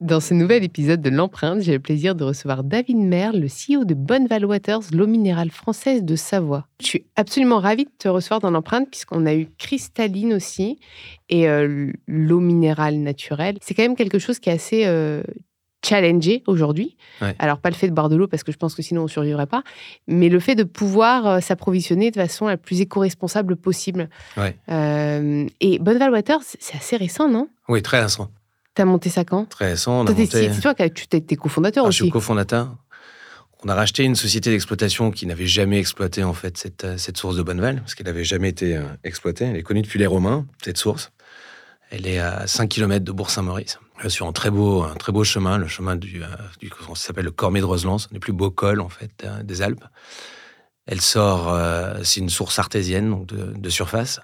Dans ce nouvel épisode de l'empreinte, j'ai le plaisir de recevoir David Merle, le CEO de Bonneval Waters, l'eau minérale française de Savoie. Je suis absolument ravie de te recevoir dans l'empreinte puisqu'on a eu cristalline aussi et euh, l'eau minérale naturelle. C'est quand même quelque chose qui est assez euh, challengé aujourd'hui. Alors pas le fait de boire de l'eau parce que je pense que sinon on survivrait pas, mais le fait de pouvoir euh, s'approvisionner de façon la plus éco-responsable possible. et Bonneval Waters, c'est assez récent, non? Oui, très récent. Tu as monté ça quand Très récent. C'est toi qui tu été cofondateur ah, aussi. Je suis cofondateur. On a racheté une société d'exploitation qui n'avait jamais exploité en fait cette, euh, cette source de Bonneval, parce qu'elle n'avait jamais été euh, exploitée. Elle est connue depuis les Romains, cette source. Elle est à 5 km de Bourg-Saint-Maurice, sur un très beau, un très beau chemin, le chemin du, euh, du s'appelle le Cormier de Roseland, un des plus beaux cols en fait des Alpes. Elle sort, c'est une source artésienne donc de, de surface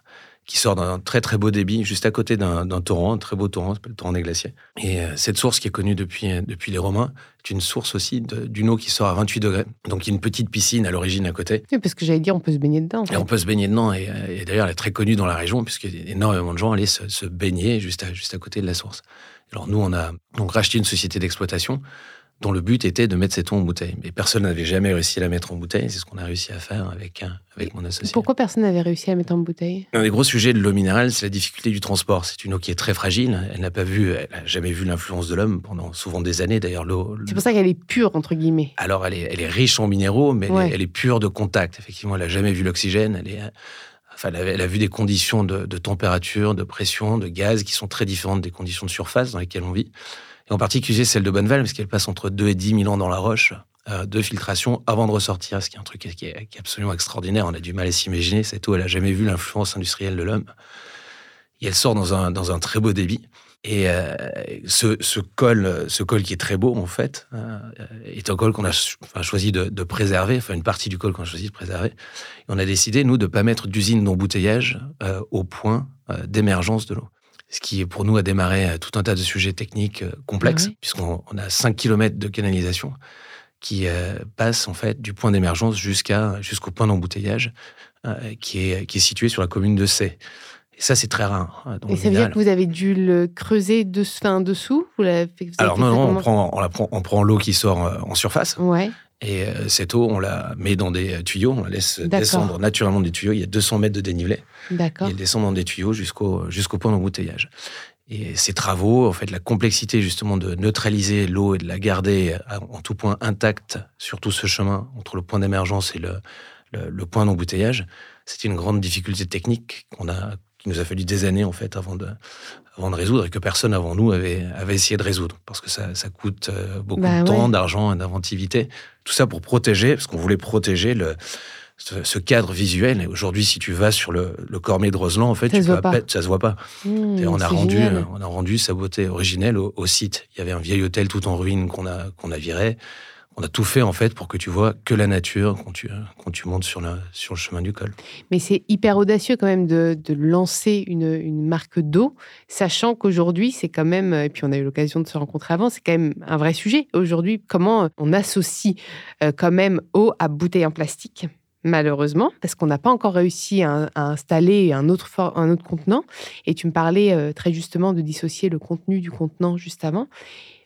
qui sort d'un très très beau débit, juste à côté d'un torrent, un très beau torrent, s'appelle le torrent des glaciers. Et euh, cette source qui est connue depuis, euh, depuis les Romains est une source aussi d'une eau qui sort à 28 degrés. Donc il y a une petite piscine à l'origine à côté. Oui, parce que j'allais dire, on peut se baigner dedans. Et on peut se baigner dedans. Et, euh, et d'ailleurs, elle est très connue dans la région, puisque énormément de gens allaient se, se baigner juste à, juste à côté de la source. Alors nous, on a donc racheté une société d'exploitation dont le but était de mettre cette eau en bouteille. Mais personne n'avait jamais réussi à la mettre en bouteille. C'est ce qu'on a réussi à faire avec, avec mon associé. Pourquoi personne n'avait réussi à la mettre en bouteille? Un des gros sujets de l'eau minérale, c'est la difficulté du transport. C'est une eau qui est très fragile. Elle n'a pas vu, elle n'a jamais vu l'influence de l'homme pendant souvent des années. D'ailleurs, l'eau. C'est pour ça qu'elle est pure entre guillemets. Alors, elle est, elle est riche en minéraux, mais elle, est, pure de contact. Effectivement, elle n'a jamais vu l'oxygène. Elle est Enfin, elle a, vu des conditions de, de, température, de pression, de gaz qui sont très différentes des conditions de surface dans lesquelles on vit et en particulier celle de Bonneval, parce qu'elle passe entre 2 et 10 000 ans dans la roche euh, de filtration avant de ressortir, ce qui est un truc qui est, absolument extraordinaire. On a du mal à s'imaginer. Cette eau, elle n'a jamais vu l'influence industrielle de l'homme. Et elle sort dans un, dans un très beau débit. Et euh, ce, ce, col, ce col qui est très beau, en fait, euh, est un col qu'on a choisi de, de, préserver, enfin une partie du col qu'on a choisi de préserver. Et on a décidé, nous, de ne pas mettre d'usine d'embouteillage au point d'émergence de l'eau ce qui, pour nous, a démarré euh, tout un tas de sujets techniques euh, complexes, puisqu'on a 5 km de canalisation qui euh, passe en fait du point d'émergence jusqu'à jusqu'au point d'embouteillage qui, est, qui est situé sur la commune de Sey. Et ça, c'est très rare. Hein, et ça veut dire que vous avez dû le creuser de, fin, dessous? Vous Alors non, non on, prend, on, la prend, on prend l'eau qui sort en surface. Ouais. Et euh, cette eau, on la met dans des tuyaux, on la laisse descendre naturellement des tuyaux. Il y a 200 mètres de dénivelé. D'accord. Et elle descend dans des tuyaux jusqu'au jusqu'au point d'embouteillage. Et ces travaux, en fait, la complexité justement de neutraliser l'eau et de la garder en tout point intacte sur tout ce chemin entre le point d'émergence et le, le, point d'embouteillage, c'était une grande difficulté technique qu'on a, qui nous a fallu des années en fait avant de, avant de résoudre et que personne avant nous avait, avait essayé de résoudre parce que ça, ça coûte euh, beaucoup bah de temps, d'argent et d'inventivité. Tout ça pour protéger, parce qu'on voulait protéger le, ce, cadre visuel. Et aujourd'hui, si tu vas sur le, le Cormier de Roseland, en fait, ça tu se peux ça se voit pas. Mmh, on a rendu, on a rendu sa beauté originelle au, au, site. Il y avait un vieil hôtel tout en ruine qu'on a, qu'on a viré on a tout fait en fait pour que tu vois que la nature quand tu, quand tu montes sur, la, sur le chemin du col. Mais c'est hyper audacieux quand même de, lancer une, une marque d'eau, sachant qu'aujourd'hui c'est quand même, et puis on a eu l'occasion de se rencontrer avant, c'est quand même un vrai sujet. Aujourd'hui, comment on associe euh, quand même eau à bouteille en plastique? Malheureusement, parce qu'on n'a pas encore réussi à, installer un autre, un autre contenant. Et tu me parlais euh, très justement de dissocier le contenu du contenant juste avant.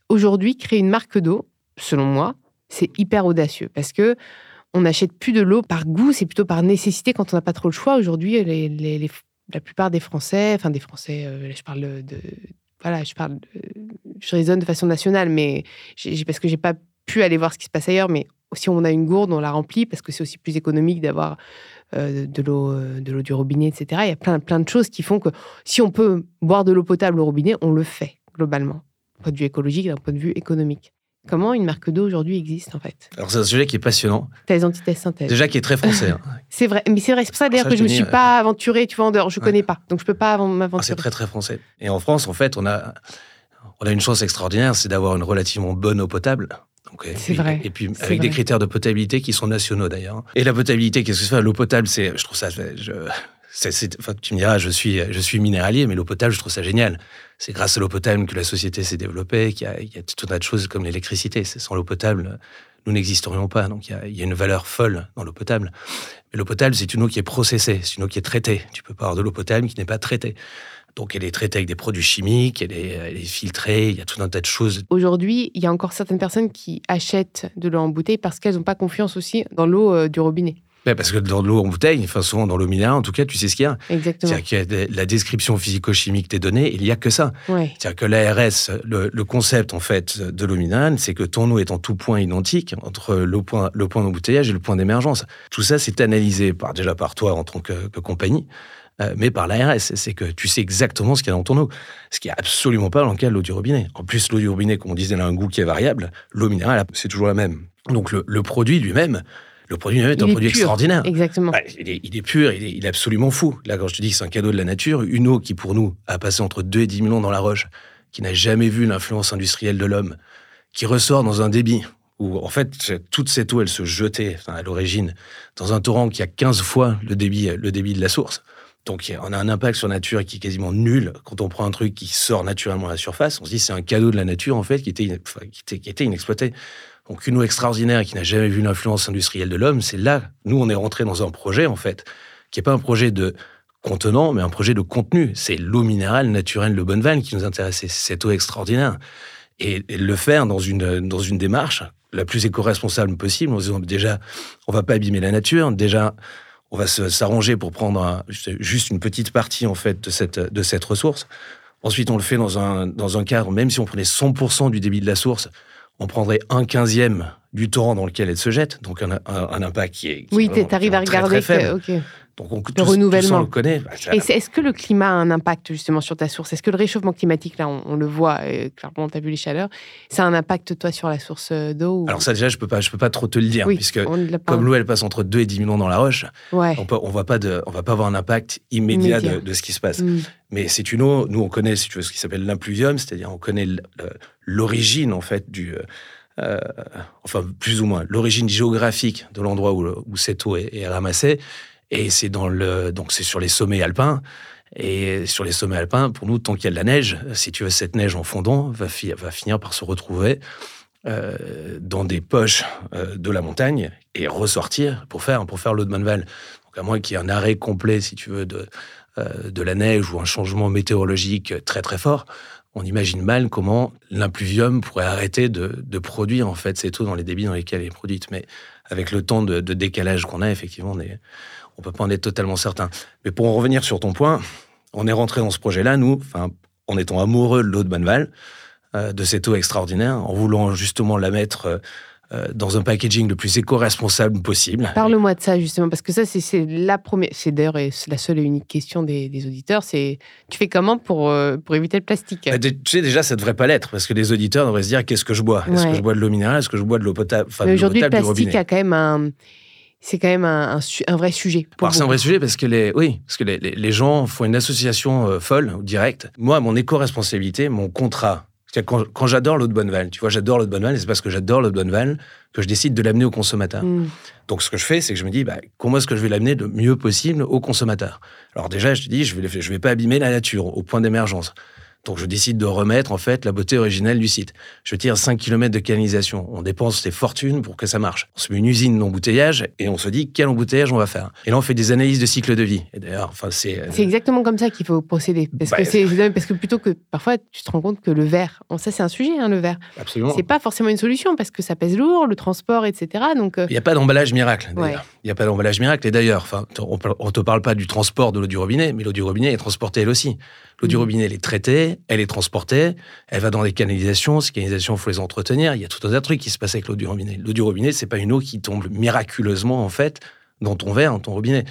Aujourd'hui, créer une marque d'eau, selon moi, c'est hyper audacieux parce que on n'achète plus de l'eau par goût, c'est plutôt par nécessité quand on n'a pas trop le choix. Aujourd'hui, la plupart des Français, enfin des Français, euh, je parle de, voilà, je parle, je raisonne de façon nationale, mais parce que j'ai pas pu aller voir ce qui se passe ailleurs, mais si on a une gourde, on la remplit parce que c'est aussi plus économique d'avoir euh, de l'eau, euh, de du robinet, etc. Il y a plein, plein de choses qui font que si on peut boire de l'eau potable au robinet, on le fait globalement, d'un point de vue écologique, d'un point de vue économique. Comment une marque d'eau aujourd'hui existe en fait? Alors c'est un sujet qui est passionnant. Thèse, antithèse, synthèse. Déjà qui est très français. Hein. c'est vrai, mais c'est vrai, c'est pour ça d'ailleurs que je ne me suis pas aventurée, tu vois, en dehors, je ne connais pas, donc je ne peux pas m'aventurer. Ah, c'est très très français. Et en France, en fait, on a, on a une chance extraordinaire, c'est d'avoir une relativement bonne eau potable. c'est vrai. Et puis avec des critères de potabilité qui sont nationaux d'ailleurs. Et la potabilité, qu'est-ce que c'est L'eau potable, c'est, je trouve ça, je, tu me diras, je suis, je suis minéralier, mais l'eau potable, je trouve ça génial. C'est grâce à l'eau potable que la société s'est développée, qu'il y, a, tout un tas de choses comme l'électricité. Sans l'eau potable, nous n'existerions pas. Donc il y, a, une valeur folle dans l'eau potable. Mais l'eau potable, c'est une eau qui est processée, c'est une eau qui est traitée. Tu peux pas avoir de l'eau potable qui n'est pas traitée. Donc elle est traitée avec des produits chimiques, elle est, elle est, filtrée, il y a tout un tas de choses. Aujourd'hui, il y a encore certaines personnes qui achètent de l'eau en bouteille parce qu'elles n'ont pas confiance aussi dans l'eau euh, du robinet parce que dans l'eau en bouteille, enfin souvent dans l'eau minérale, en tout cas, tu sais ce qu'il y a. Exactement. C'est-à-dire qu'il y a la description physico-chimique des données, il n'y a que ça. C'est-à-dire que l'ARS, le, concept en fait de l'eau minérale, c'est que ton eau est en tout point identique entre le point, le point d'embouteillage et le point d'émergence. Tout ça, c'est analysé par, déjà par toi en tant que, compagnie, euh, mais par l'ARS. C'est que tu sais exactement ce qu'il y a dans ton eau. Ce qui n'est absolument pas dans le cas de l'eau du robinet. En plus, l'eau du robinet, comme on disait, elle a un goût qui est variable. L'eau minérale, c'est toujours la même. Donc le produit lui-même, le produit est un produit extraordinaire. Exactement. il, est, pur, il est, absolument fou. Là, quand je te dis que c'est un cadeau de la nature, une eau qui, pour nous, a passé entre 2 et 10 millions dans la roche, qui n'a jamais vu l'influence industrielle de l'homme, qui ressort dans un débit où, en fait, toute cette eau, elle se jetait, à l'origine, dans un torrent qui a 15 fois le débit, le débit de la source. Donc, on a un impact sur la nature qui est quasiment nul. Quand on prend un truc qui sort naturellement à la surface, on se dit c'est un cadeau de la nature, en fait, qui était, qui était inexploité. Donc une eau extraordinaire qui n'a jamais vu l'influence industrielle de l'homme, c'est là, nous, on est rentré dans un projet, en fait, qui n'est pas un projet de contenant, mais un projet de contenu. C'est l'eau minérale naturelle de Bonneval qui nous intéressait, cette eau extraordinaire. Et, le faire dans une, dans une démarche la plus éco-responsable possible, en disant déjà, on va pas abîmer la nature, déjà, on va s'arranger pour prendre juste une petite partie, en fait, de cette, de cette ressource. Ensuite, on le fait dans un, dans un cadre, même si on prenait 100% du débit de la source, on prendrait un quinzième du torrent dans lequel elle se jette, donc un, impact qui est. oui, tu arrives à regarder. Très, Donc on, le renouvellement. on le connaît. Bah, est-ce que le climat a un impact justement sur ta source? Est-ce que le réchauffement climatique, là, on, le voit, et clairement, tu as vu les chaleurs, ça a un impact, toi, sur la source euh, d'eau Alors ça, déjà, je peux pas, je peux pas trop te le dire, puisque comme l'eau, elle passe entre 2 et 10 millions dans la roche, on on va pas de, on va pas avoir un impact immédiat, De, ce qui se passe. Mm. Mais c'est une eau, nous, on connaît, si tu veux, ce qui s'appelle l'impluvium, c'est-à-dire on connaît l'origine, en fait, du euh, euh, enfin plus ou moins, l'origine géographique de l'endroit où, où, cette eau est, ramassée. Et c'est sur les sommets alpins. Et sur les sommets alpins, pour nous, tant qu'il y a de la neige, si tu veux, cette neige en fondant va, finir par se retrouver euh, dans des poches euh, de la montagne et ressortir pour faire, pour faire l'eau de Manval. Donc, à moins qu'il y ait un arrêt complet, si tu veux, de, de la neige ou un changement météorologique très très fort, on imagine mal comment l'impluvium pourrait arrêter de, produire en fait cette eau dans les débits dans lesquels elle est produite. Mais avec le temps de, décalage qu'on a, effectivement, on ne on peut pas en être totalement certain. Mais pour en revenir sur ton point, on est rentré dans ce projet-là, nous, en étant amoureux de l'eau de Bonneval, euh, de cette eau extraordinaire, en voulant justement la mettre euh, euh, dans un packaging le plus éco-responsable possible. Parle-moi de ça justement, parce que ça, c'est la première, c'est d'ailleurs la seule et unique question des, auditeurs, c'est tu fais comment pour, euh, pour éviter le plastique? Bah, Tu sais, déjà, ça devrait pas l'être, parce que les auditeurs devraient se dire qu'est-ce que je bois? Est-ce que je bois de l'eau minérale? Est-ce que je bois de l'eau potable Aujourd'hui, le plastique a quand même un c'est quand même un, un, vrai sujet. C'est un vrai sujet parce que les, oui, parce que les, les gens font une association euh, folle ou directe. Moi, mon éco-responsabilité, mon contrat quand, quand j'adore l'eau de Bonneval, tu vois, j'adore l'eau de Bonneval, et c'est parce que j'adore l'eau de Bonneval que je décide de l'amener au consommateur. Mm. Donc, ce que je fais, c'est que je me dis, bah, comment est-ce que je vais l'amener le mieux possible au consommateur? Alors déjà, je te dis, je vais, je vais pas abîmer la nature au point d'émergence. Donc je décide de remettre en fait la beauté originelle du site. Je tire 5 km de canalisation. On dépense des fortunes pour que ça marche. On se met une usine d'embouteillage et on se dit quel embouteillage on va faire? Et là on fait des analyses de cycle de vie. Et d'ailleurs, enfin c'est. Euh, c'est exactement comme ça qu'il faut procéder. Parce que bah, c'est parce que plutôt que parfois tu te rends compte que le verre, ça c'est un sujet hein, le verre. Absolument. C'est pas forcément une solution parce que ça pèse lourd, le transport, etc. Donc. Euh, Il n'y a pas d'emballage miracle. Il n'y a pas d'emballage miracle. Et d'ailleurs, enfin, on, on te parle pas du transport de l'eau du robinet, mais l'eau du robinet est transportée elle aussi. L'eau du mm. robinet, elle est traitée, elle est transportée, elle va dans des canalisations. Ces canalisations, il faut les entretenir. Il y a tout un tas de trucs qui se passent avec l'eau du robinet. L'eau du robinet, c'est pas une eau qui tombe miraculeusement, en fait, dans ton verre, dans ton robinet.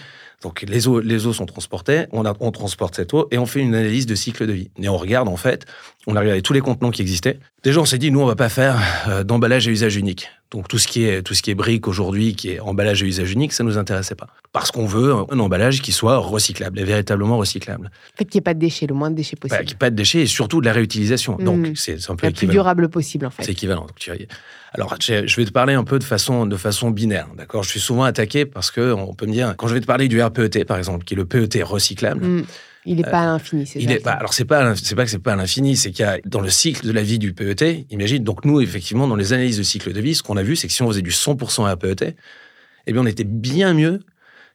Donc les eaux, les eaux sont transportées, on, on transporte cette eau et on fait une analyse de cycle de vie. Et on regarde en fait, on a regardé tous les contenants qui existaient. Déjà on s'est dit nous on va pas faire euh, d'emballage à usage unique. Donc tout ce qui est tout ce qui est brique aujourd'hui, qui est emballage à usage unique, ça nous intéressait pas. Parce qu'on veut un, emballage qui soit recyclable et véritablement recyclable. En fait, qu'il n'y ait pas de déchets, le moins de déchets possible. Bah, qu'il n'y ait pas de déchets et surtout de la réutilisation. Donc mmh. c'est un peu le plus durable possible en fait. C'est équivalent. Donc, tu, alors, je vais te parler un peu de façon, de façon binaire, d'accord? Je suis souvent attaqué parce que on peut me dire, quand je vais te parler du RPET, par exemple, qui est le PET recyclable, mm. Il n'est pas à l'infini, c'est est pas, Alors, c'est pas, c'est pas que c'est pas à l'infini, c'est qu'il y a, dans le cycle de la vie du PET, imagine, donc nous, effectivement, dans les analyses de cycle de vie, ce qu'on a vu, c'est que si on faisait du 100% RPET, eh bien, on était bien mieux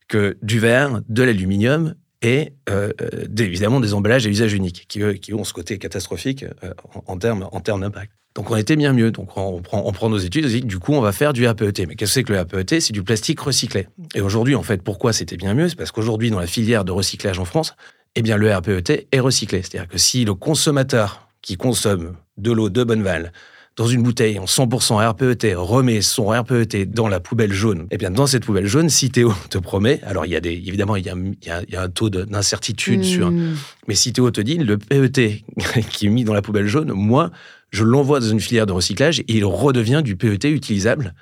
que du verre, de l'aluminium et euh, euh, évidemment des emballages à usage unique, qui, qui ont ce côté catastrophique euh, en, termes en termes d'impact. Donc on était bien mieux. Donc on prend, nos études, on dit du coup on va faire du RPET. Mais qu'est-ce que c'est que le RPET C'est du plastique recyclé. Et aujourd'hui, en fait, pourquoi c'était bien mieux? C'est parce qu'aujourd'hui, dans la filière de recyclage en France, eh bien le RPET est recyclé. C'est-à-dire que si le consommateur qui consomme de l'eau de Bonneval dans une bouteille en 100% RPET remet son RPET dans la poubelle jaune, eh bien dans cette poubelle jaune, Théo te promet, alors il y a des, évidemment il y a, il y a, un taux d'incertitude sur, hmm. mais Théo te dit le PET qui est mis dans la poubelle jaune, moi je l'envoie dans une filière de recyclage et il redevient du PET utilisable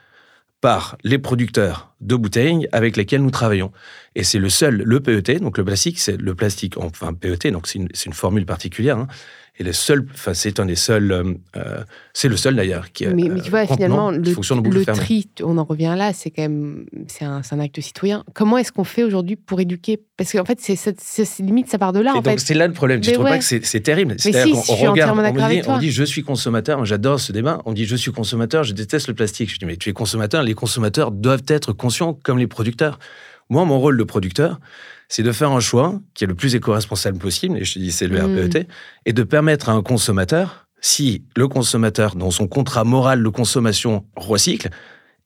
par les producteurs de bouteilles avec lesquels nous travaillons. Et c'est le seul, le PET, donc le plastique, c'est le plastique, enfin PET, donc c'est une, une, formule particulière, hein, et le seul, enfin, c'est un des seuls, euh, euh, c'est le seul d'ailleurs qui. Mais, mais tu vois, finalement, le, le tri, on en revient là, c'est quand même, c'est un, un, acte citoyen. Comment est-ce qu'on fait aujourd'hui pour éduquer? Parce qu'en fait, c'est limite, ça part de là. Et donc c'est là le problème. Tu trouves pas que c'est terrible? Mais si, on, je regarde, on, me dit, on dit, je suis consommateur. J'adore ce débat. On dit, je suis consommateur. Je déteste le plastique. Je dis, mais tu es consommateur. Les consommateurs doivent être conscients comme les producteurs. Moi, mon rôle de producteur, c'est de faire un choix qui est le plus éco-responsable possible, et je te dis c'est le mm. RPET, et de permettre à un consommateur, si le consommateur, dans son contrat moral de consommation, recycle,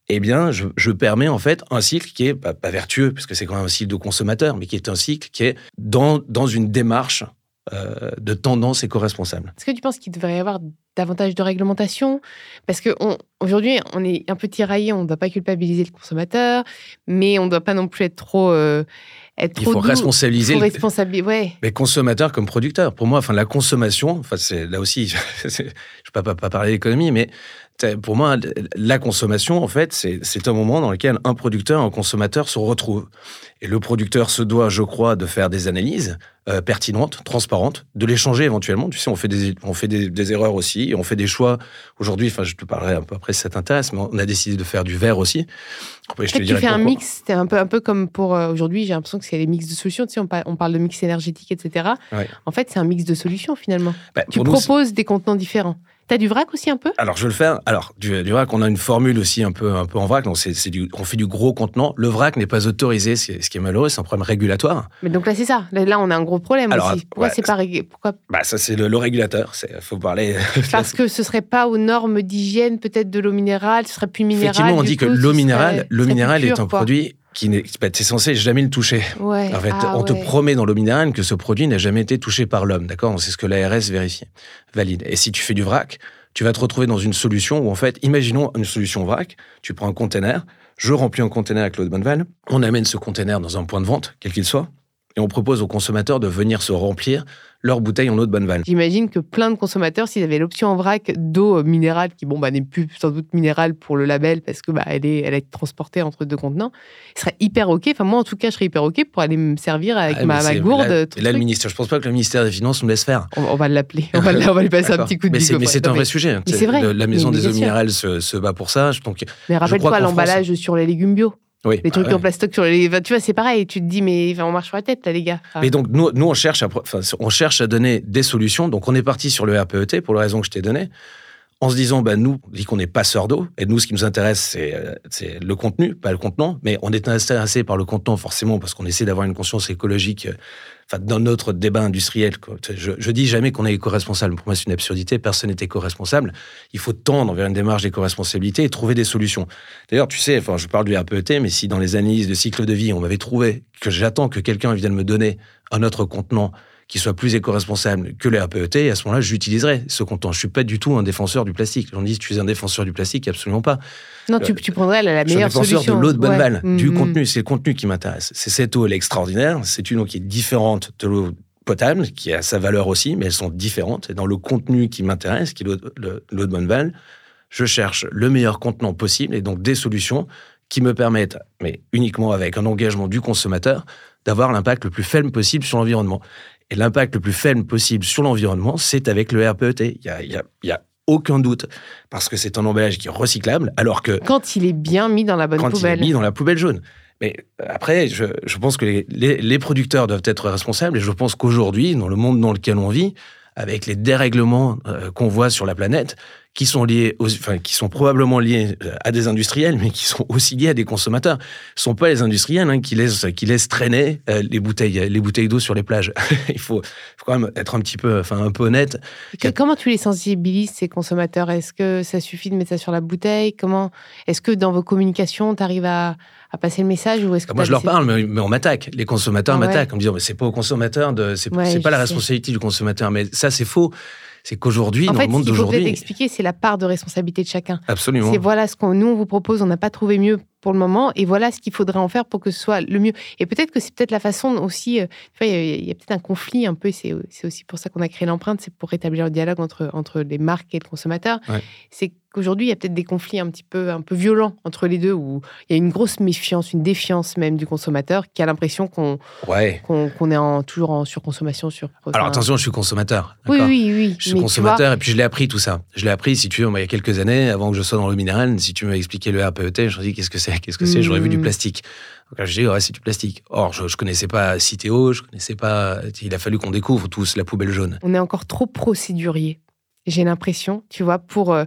eh bien, je, permets en fait un cycle qui est pas, vertueux, puisque c'est quand même un cycle de consommateur, mais qui est un cycle qui est dans, dans une démarche euh, de tendance éco-responsable. Est-ce que tu penses qu'il devrait y avoir davantage de réglementation Parce qu'aujourd'hui, on, on est un peu tiraillé, on ne doit pas culpabiliser le consommateur, mais on ne doit pas non plus être trop... Euh, être il faut responsabiliser ouais. les consommateurs comme producteurs. Pour moi, enfin, la consommation, enfin, là aussi, je ne vais pas, pas, parler d'économie, mais pour moi, la consommation, en fait, c'est un moment dans lequel un producteur et un consommateur se retrouvent. Et le producteur se doit, je crois, de faire des analyses euh, pertinentes, transparentes, de les changer éventuellement. Tu sais, on fait des, on fait des, erreurs aussi, on fait des choix. Aujourd'hui, enfin, je te parlerai un peu après ça t'intéresse, mais on a décidé de faire du verre aussi. Après, je te tu fais un mix, c'est un peu, un peu comme pour euh, aujourd'hui, j'ai l'impression que c'est les mix de solutions. Tu sais, on, parle, on parle de mix énergétique, etc. En fait, c'est un mix de solutions finalement. Bah, tu proposes des contenants différents. T'as du vrac aussi un peu? Alors je vais le faire. Alors du, vrac, on a une formule aussi un peu un peu en vrac. Donc c'est du, on fait du gros contenant. Le vrac n'est pas autorisé, ce qui est malheureux, c'est un problème régulatoire. Mais donc là c'est ça. Là on a un gros problème aussi. Pourquoi c'est pas pourquoi? Bah ça c'est le, régulateur. C'est faut parler. Parce que ce serait pas aux normes d'hygiène peut-être de l'eau minérale. Ce serait plus minéral. Effectivement, on dit que l'eau minérale, l'eau minérale est un produit qui n'est es censé jamais le toucher. en fait, ah on te promet dans l'eau minérale que ce produit n'a jamais été touché par l'homme, d'accord? C'est ce que l'ARS vérifie, valide. Et si tu fais du vrac, tu vas te retrouver dans une solution où, en fait, imaginons une solution vrac, tu prends un container, je remplis un container avec l'eau de Bonneval, on amène ce container dans un point de vente, quel qu'il soit, et on propose aux consommateurs de venir se remplir leur bouteille en eau de bonne vanne. J'imagine que plein de consommateurs, s'ils avaient l'option en vrac d'eau minérale, qui bon, bah, n'est plus sans doute minérale pour le label parce que bah, elle, est, elle est transportée entre deux contenants, ils seraient hyper OK. Enfin, moi, en tout cas, je serais hyper OK pour aller me servir avec ah, ma, gourde. Là, là le ministère, je pense pas que le ministère des Finances nous laisse faire. On, va l'appeler. On, va, lui passer un petit coup de Mais Mais c'est un vrai sujet. C'est vrai. La maison des eaux minérales se, bat pour ça. Donc, mais rappelle-toi l'emballage sur les légumes bio. Oui, les trucs en plastoc sur les. tu vois, c'est pareil. Tu te dis, mais on marche sur la tête, là, les gars. Mais donc, nous, nous on, cherche à, on cherche à donner des solutions. Donc, on est parti sur le RPET pour la raison que je t'ai donnée. En se disant, bah, nous, dit qu'on n'est pas d'eau. Et nous, ce qui nous intéresse, euh, c'est le contenu, pas le contenant. Mais on est intéressé par le contenant, forcément, parce qu'on essaie d'avoir une conscience écologique euh, dans notre débat industriel, Je, je dis jamais qu'on est éco-responsable. Pour moi, c'est une absurdité. Personne n'est éco-responsable. Il faut tendre vers une démarche d'éco-responsabilité et trouver des solutions. D'ailleurs, tu sais, enfin, je parle du RPET, mais si dans les analyses de cycle de vie, on m'avait trouvé que j'attends que quelqu'un vienne me donner un autre contenant qui soit plus éco-responsable que le RPET, et à ce moment-là, j'utiliserai ce contenant. Je suis pas du tout un défenseur du plastique. On dit, tu es un défenseur du plastique, absolument pas. Non, tu, tu prendrais la, meilleure solution. Je suis un défenseur de l'eau de bonne balle, du mm-hmm. contenu. C'est le contenu qui m'intéresse. C'est cette eau, elle est extraordinaire. C'est une eau qui est différente de l'eau potable, qui a sa valeur aussi, mais elles sont différentes. Et dans le contenu qui m'intéresse, qui est l'eau de bonne balle, je cherche le meilleur contenant possible et donc des solutions qui me permettent, mais uniquement avec un engagement du consommateur, d'avoir l'impact le plus faible possible sur l'environnement. Et l'impact le plus faible possible sur l'environnement, c'est avec le RPET. Il y a, y a, aucun doute, parce que c'est un emballage qui est recyclable, alors que... Quand il est bien mis dans la bonne poubelle. Quand il est mis dans la poubelle jaune. Mais après, je, je pense que les, les, les, producteurs doivent être responsables, et je pense qu'aujourd'hui, dans le monde dans lequel on vit, avec les dérèglements euh, qu'on voit sur la planète, qui sont liés, enfin, qui sont probablement liés euh, à des industriels, mais qui sont aussi liés à des consommateurs. Ce sont pas les industriels hein, qui laissent qui laissent traîner euh, les bouteilles les bouteilles d'eau sur les plages. Il faut, faut, quand même être un petit peu, enfin un peu honnête. Comment tu les sensibilises ces consommateurs? Est-ce que ça suffit de mettre ça sur la bouteille? Comment Est-ce que dans vos communications, tu arrives à à passer le message ou est-ce que Moi, je leur parle, mais, on m'attaque. Les consommateurs ah m'attaquent en me disant, mais c'est pas au consommateur, de, c'est, pas la responsabilité du consommateur. Mais ça, c'est faux c'est qu'aujourd'hui, dans le monde d'aujourd'hui. En fait, ce qu'il faut expliquer, c'est la part de responsabilité de chacun. Absolument. C'est voilà ce qu'on nous on vous propose. On n'a pas trouvé mieux pour le moment. Et voilà ce qu'il faudrait en faire pour que ce soit le mieux. Et peut-être que c'est peut-être la façon aussi. Euh, il y a, peut-être un conflit un peu. C'est aussi pour ça qu'on a créé l'empreinte. C'est pour rétablir le dialogue entre, entre les marques et le consommateur. C'est qu'aujourd'hui, il y a peut-être des conflits un petit peu, un peu violents entre les deux, où il y a une grosse méfiance, une défiance même du consommateur qui a l'impression qu'on qu'on est en, toujours en surconsommation. Sur, Alors attention, je suis consommateur. Oui, oui, oui. Je suis consommateur et puis je l'ai appris tout ça. Je l'ai appris, si tu veux, il y a quelques années, avant que je sois dans le minéral, si tu m'as expliqué le RPET, je me dis qu'est-ce que c'est Qu'est-ce que c'est? J'aurais vu du hmm. plastique. Donc là, je dis, ouais, c'est du plastique. Or, je, ne connaissais pas Citéo, je connaissais pas. Il a fallu qu'on découvre tous la poubelle jaune. On est encore trop procédurier. J'ai l'impression, tu vois, pour, euh,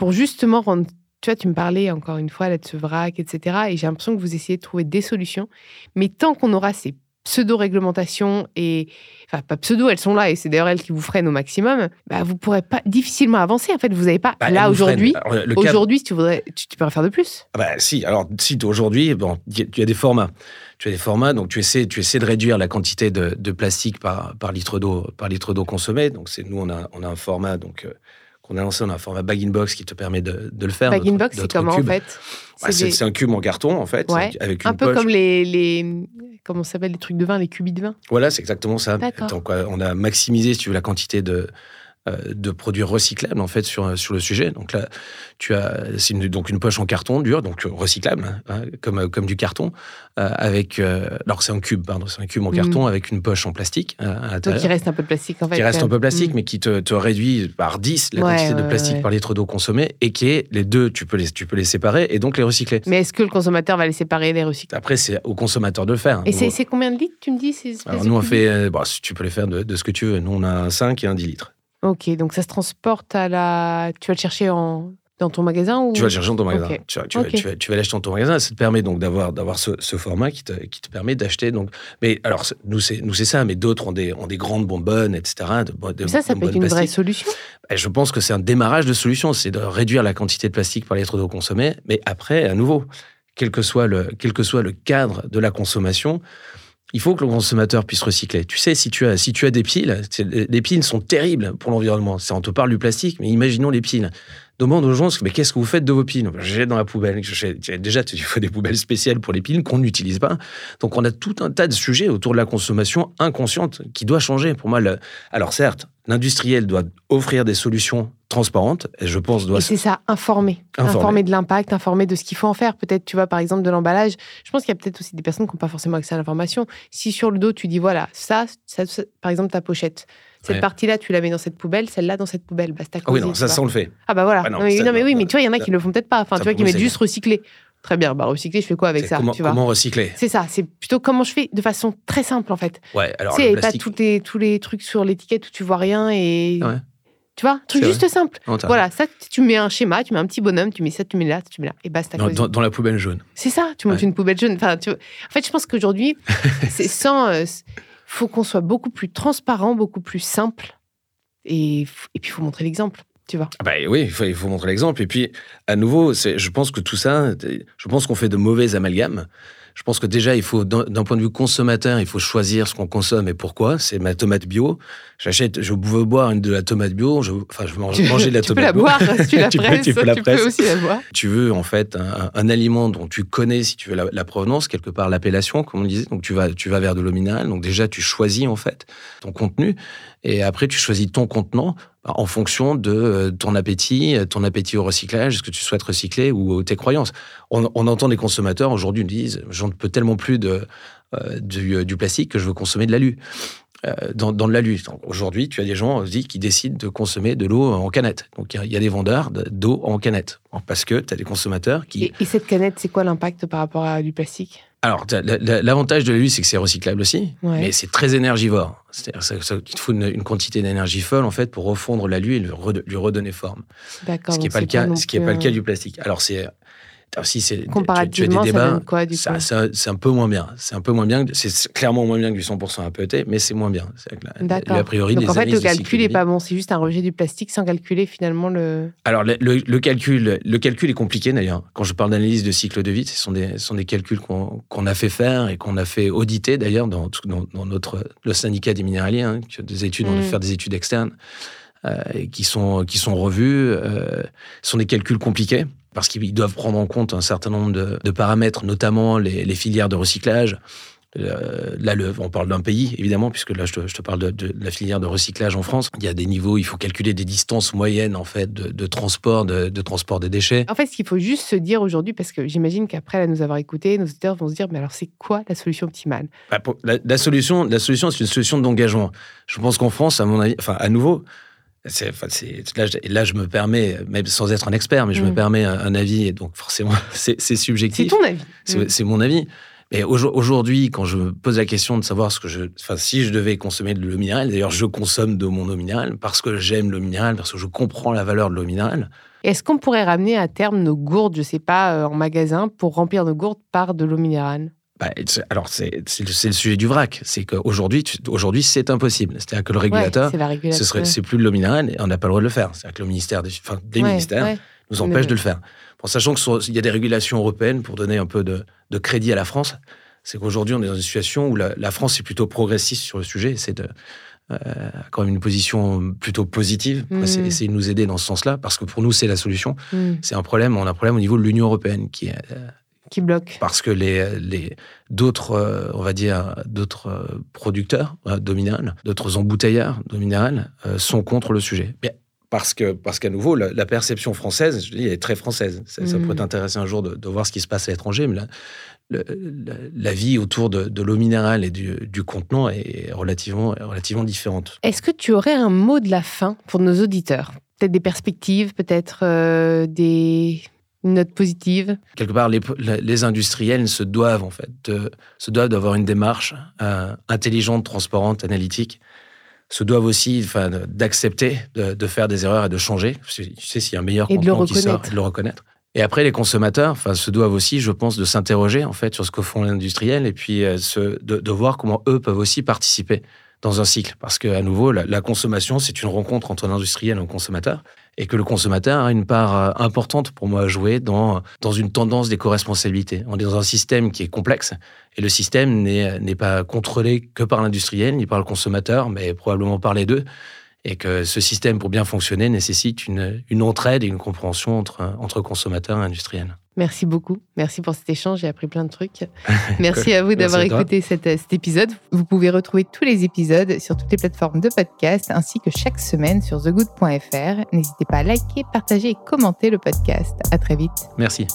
pour justement rendre. Tu vois, tu me parlais encore une fois là, de ce vrac, etc. Et j'ai l'impression que vous essayez de trouver des solutions. Mais tant qu'on aura ces pseudo-réglementations et enfin pas pseudo, elles sont là et c'est d'ailleurs elles qui vous freinent au maximum. Bah, vous pourrez pas difficilement avancer. En fait, vous n'avez pas bah, là aujourd'hui. Aujourd'hui, si tu voudrais, tu, pourrais faire de plus. Ah bah si. Alors si aujourd'hui, bon, tu as des formats. Tu as des formats, donc tu essaies, tu essaies de réduire la quantité de, de plastique par, par litre d'eau, par litre d'eau consommée. Donc c'est nous, on a, on a un format donc euh, qu'on a lancé, on a un format bag in box qui te permet de, de le faire. Bag in box, c'est comment en fait C'est un cube en carton en fait, avec une un peu comme les, les comment s'appelle les trucs de vin, les cubis de vin. Voilà, c'est exactement ça. On a maximisé, si tu veux, la quantité de, de produits recyclables en fait sur, sur le sujet. Donc là, tu as c'est une, donc une poche en carton dur, donc recyclable hein, comme comme du carton euh, avec euh, alors c'est un cube pardon, c'est un cube en carton mhm. avec une poche en plastique à Donc il reste un peu de plastique en fait. Qui reste un peu de plastique, mhm. mais qui te, te, réduit par 10 la quantité de plastique par litre d'eau consommée et qui est les deux, tu peux les tu peux les séparer et donc les recycler. Mais est-ce que le consommateur va les séparer et les recycler? Après c'est au consommateur de le faire. Et c'est combien de litres tu me dis Alors nous on fait, bon, tu peux les faire de, de, ce que tu veux. Nous on a un 5 et un 10 litres. Ok, donc ça se transporte à la. Tu vas le chercher en... dans ton magasin ou... Tu vas le chercher dans ton magasin. Tu, vas, tu, vas, tu, vas, l'acheter dans ton magasin. Ça te permet donc d'avoir, d'avoir ce, ce, format qui te, qui te permet d'acheter. Donc... Mais alors, nous, c'est, nous, c'est ça, mais d'autres ont des, ont des grandes bonbonnes, etc. De, ça, ça peut être une vraie solution ben, Je pense que c'est un démarrage de solution. C'est de réduire la quantité de plastique par litre d'eau consommée. Mais après, à nouveau, quel que soit le, quel que soit le cadre de la consommation, il faut que le consommateur puisse recycler. Tu sais, si tu as, si tu as des piles, les piles sont terribles pour l'environnement. On te parle du plastique, mais imaginons les piles. Demande aux gens, mais qu'est-ce que vous faites de vos piles? Je jette dans la poubelle. Déjà, il faut des poubelles spéciales pour les piles qu'on n'utilise pas. Donc, on a tout un tas de sujets autour de la consommation inconsciente qui doit changer. Pour moi, alors certes, l'industriel doit offrir des solutions transparentes, et je pense doit. Et c'est ça, informer. informer, de l'impact, informer de ce qu'il faut en faire. Peut-être, tu vois, par exemple, de l'emballage. Je pense qu'il y a peut-être aussi des personnes qui n'ont pas forcément accès à l'information. Si sur le dos tu dis voilà, ça, ça par exemple ta pochette, cette partie-là, tu la mets dans cette poubelle, celle-là dans cette poubelle. Bah, ah oui, non, ça, ça, on le fait. Ah bah voilà. non, mais, oui, mais tu vois, il y en a qui le font peut-être pas. Enfin, tu vois, qui mettent juste recycler. Très bien, bah recycler, je fais quoi avec ça comment, tu vois comment recycler? C'est ça, c'est plutôt comment je fais de façon très simple en fait. Ouais, alors. Tu sais, pas tous les, tous les trucs sur l'étiquette où tu vois rien et. Ouais. Tu vois, truc juste simple. voilà, ça, tu mets un schéma, tu mets un petit bonhomme, tu mets ça, tu mets là, tu mets là, et basta. Dans, dans, la poubelle jaune. C'est ça, tu montes une poubelle jaune. Enfin, tu... En fait, je pense qu'aujourd'hui, c'est sans. Euh, faut qu'on soit beaucoup plus transparent, beaucoup plus simple et, et puis, il faut montrer l'exemple. Tu vois. Ah bah oui, il faut, il faut montrer l'exemple. Et puis, à nouveau, je pense que tout ça, je pense qu'on fait de mauvais amalgames. Je pense que déjà, il faut, d'un point de vue consommateur, il faut choisir ce qu'on consomme et pourquoi. C'est ma tomate bio. J'achète, je veux boire une de la tomate bio. Je, enfin, je veux manger de la tu tomate peux bio. La boire, tu, la tu, presses, peux, tu, peux la tu peux aussi la boire. Tu veux en fait un, aliment dont tu connais, si tu veux, la, provenance, quelque part l'appellation, comme on disait. Donc tu vas, tu vas vers de l'eau minérale. Donc déjà, tu choisis en fait ton contenu. Et après, tu choisis ton contenant en fonction de euh, ton appétit, ton appétit au recyclage, ce que tu souhaites recycler ou tes croyances. On, entend des consommateurs aujourd'hui nous disent j'en peux tellement plus de, euh, du, plastique que je veux consommer de l'alu. Euh, dans, de l'alu. Aujourd'hui, tu as des gens qui décident de consommer de l'eau en canette. Donc il y, a des vendeurs d'eau en canette parce que tu as des consommateurs qui. Et, cette canette, c'est quoi l'impact par rapport à du plastique? Alors, l'avantage de l'alu, c'est que c'est recyclable aussi, mais c'est très énergivore. C'est-à-dire qu'il te faut une, quantité d'énergie folle en fait pour refondre l'alu et lui redonner forme. Ce qui n'est pas, le cas, ce qui est pas le cas du plastique. Alors c'est si c'est comparativement, tu, des quoi du C'est un peu moins bien. C'est un peu moins bien. C'est clairement moins bien que du 100% APET, mais c'est moins bien. D'accord. A priori, Donc en fait, le calcul n'est pas bon. C'est juste un rejet du plastique sans calculer finalement le. Alors le, le, calcul, le calcul est compliqué d'ailleurs. Quand je parle d'analyse de cycle de vie, ce sont des, sont des calculs qu'on a fait faire et qu'on a fait auditer d'ailleurs dans, dans, notre le syndicat des minéraliers, hein, des études, on a mm. faire des études externes. Euh, qui sont qui sont revus. Euh, ce sont des calculs compliqués parce qu'ils doivent prendre en compte un certain nombre de, paramètres, notamment les, filières de recyclage. Euh, là, on parle d'un pays, évidemment, puisque là, je te, parle de, la filière de recyclage en France. Il y a des niveaux, il faut calculer des distances moyennes, en fait, de, transport, de, transport des déchets. En fait, ce qu'il faut juste se dire aujourd'hui, parce que j'imagine qu'après nous avoir écoutés, nos auditeurs vont se dire, mais alors, c'est quoi la solution optimale? Bah, la, solution, la solution, c'est une solution d'engagement. Je pense qu'en France, à mon avis, enfin, à nouveau, là, là, je me permets, même sans être un expert, mais je me mm. permets un, avis, et donc forcément, c'est subjectif. C'est ton avis. C'est mm. mon avis. Mais aujourd'hui, quand je me pose la question de savoir ce que je, enfin, si je devais consommer de l'eau minérale, d'ailleurs, je consomme de mon eau minérale parce que j'aime l'eau minérale, parce que je comprends la valeur de l'eau minérale. Est-ce qu'on pourrait ramener à terme nos gourdes, je sais pas, euh, en magasin pour remplir nos gourdes par de l'eau minérale? Bah, alors, c'est le sujet du vrac. C'est qu'aujourd'hui, aujourd'hui, c'est impossible. C'est-à-dire que le régulateur, ce serait, c'est plus minérale et on n'a pas le droit de le faire. C'est-à-dire que le ministère, des, enfin, des ministères nous empêche de le faire. En sachant qu'il y a des régulations européennes pour donner un peu de, crédit à la France, c'est qu'aujourd'hui, on est dans une situation où la, France est plutôt progressiste sur le sujet. C'est de, euh, quand même une position plutôt positive, mmh. essayer de nous aider dans ce sens-là, parce que pour nous, c'est la solution. Mm. C'est un problème, on a un problème au niveau de l'Union européenne qui est euh, qui bloque. Parce que les, les d'autres, euh, on va dire, d'autres euh, producteurs euh, d'eau minérale, d'autres embouteilleurs d'eau minérale sont contre le sujet. parce que parce qu'à nouveau, la, perception française, je dis, est très française. Ça, pourrait mm. t'intéresser un jour de, voir ce qui se passe à l'étranger, mais la, la, vie autour de, l'eau minérale et du, du, contenant est relativement, relativement différente. Est-ce que tu aurais un mot de la fin pour nos auditeurs? Peut-être des perspectives, peut-être des une note positive Quelque part, les, industriels se doivent en fait, se doivent d'avoir une démarche euh, intelligente, transparente, analytique. Se doivent aussi, enfin, d'accepter de, faire des erreurs et de changer. Tu sais, s'il y a un meilleur et contenu qui sort, de le reconnaître. Et après, les consommateurs, enfin, se doivent aussi, je pense, de s'interroger en fait sur ce que font les industriels et puis euh, de, de, voir comment eux peuvent aussi participer dans un cycle. Parce que, à nouveau, la, la consommation, c'est une rencontre entre un industriel et un consommateur et que le consommateur a une part euh, importante pour moi à jouer dans, dans une tendance d'éco-responsabilité. On est dans un système qui est complexe et le système n'est pas contrôlé que par l'industriel ni par le consommateur, mais probablement par les deux et que ce système, pour bien fonctionner, nécessite une, une entraide et une compréhension entre, entre consommateurs et industriels. Merci beaucoup. Merci pour cet échange. J'ai appris plein de trucs. Merci à vous d'avoir écouté cet, cet, épisode. Vous pouvez retrouver tous les épisodes sur toutes les plateformes de podcast ainsi que chaque semaine sur thegood.fr. N'hésitez pas à liker, partager et commenter le podcast. À très vite. Merci.